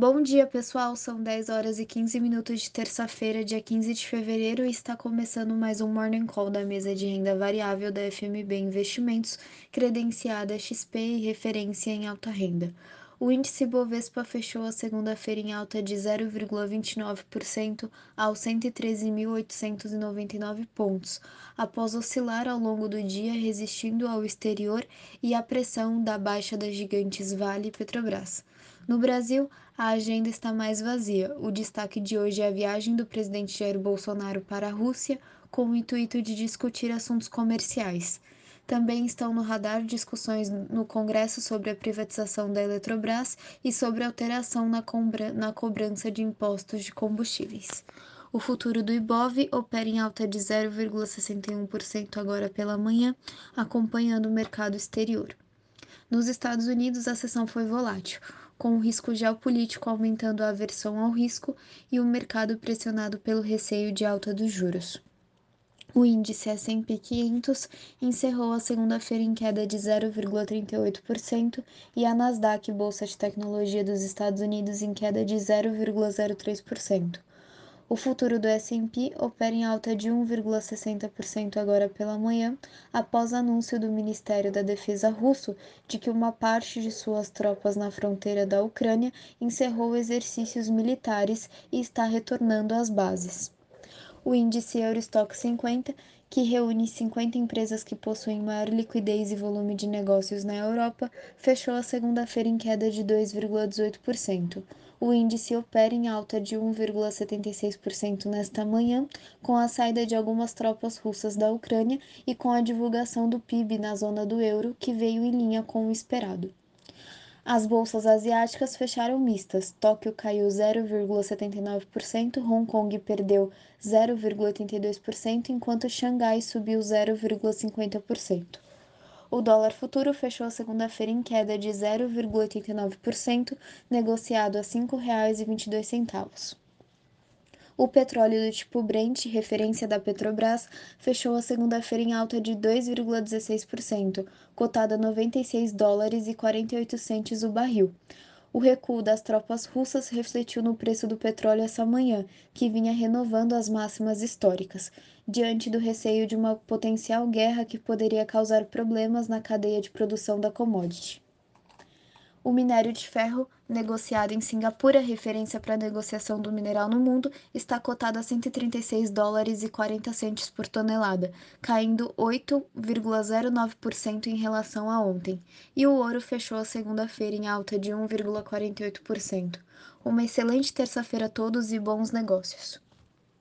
Bom dia, pessoal. São 10 horas e 15 minutos de terça-feira, dia 15 de fevereiro, e está começando mais um Morning Call da mesa de renda variável da FMB Investimentos, credenciada XP e referência em alta renda. O índice Bovespa fechou a segunda-feira em alta de 0,29% aos 113.899 pontos, após oscilar ao longo do dia, resistindo ao exterior e à pressão da baixa das gigantes Vale e Petrobras. No Brasil, a agenda está mais vazia. O destaque de hoje é a viagem do presidente Jair Bolsonaro para a Rússia, com o intuito de discutir assuntos comerciais. Também estão no radar discussões no Congresso sobre a privatização da Eletrobras e sobre alteração na, na cobrança de impostos de combustíveis. O futuro do Ibov opera em alta de 0,61% agora pela manhã, acompanhando o mercado exterior. Nos Estados Unidos, a sessão foi volátil, com o risco geopolítico aumentando a aversão ao risco e o mercado pressionado pelo receio de alta dos juros. O índice S&P 500 encerrou a segunda-feira em queda de 0,38% e a Nasdaq, bolsa de tecnologia dos Estados Unidos, em queda de 0,03%. O futuro do S&P opera em alta de 1,60% agora pela manhã, após anúncio do Ministério da Defesa russo de que uma parte de suas tropas na fronteira da Ucrânia encerrou exercícios militares e está retornando às bases o índice Eurostock 50, que reúne 50 empresas que possuem maior liquidez e volume de negócios na Europa, fechou a segunda-feira em queda de 2,18%. O índice opera em alta de 1,76% nesta manhã, com a saída de algumas tropas russas da Ucrânia e com a divulgação do PIB na zona do euro, que veio em linha com o esperado. As bolsas asiáticas fecharam mistas. Tóquio caiu 0,79%, Hong Kong perdeu 0,82%, enquanto Xangai subiu 0,50%. O dólar futuro fechou a segunda-feira em queda de 0,89%, negociado a R$ 5,22. O petróleo do tipo Brent, referência da Petrobras, fechou a segunda-feira em alta de 2,16%, cotado a 96 dólares e 48 centes o barril. O recuo das tropas russas refletiu no preço do petróleo essa manhã, que vinha renovando as máximas históricas, diante do receio de uma potencial guerra que poderia causar problemas na cadeia de produção da commodity. O minério de ferro, negociado em Singapura, referência para a negociação do mineral no mundo, está cotado a 136 dólares e 40 centes por tonelada, caindo 8,09% em relação a ontem. E o ouro fechou a segunda-feira em alta de 1,48%. Uma excelente terça-feira a todos e bons negócios.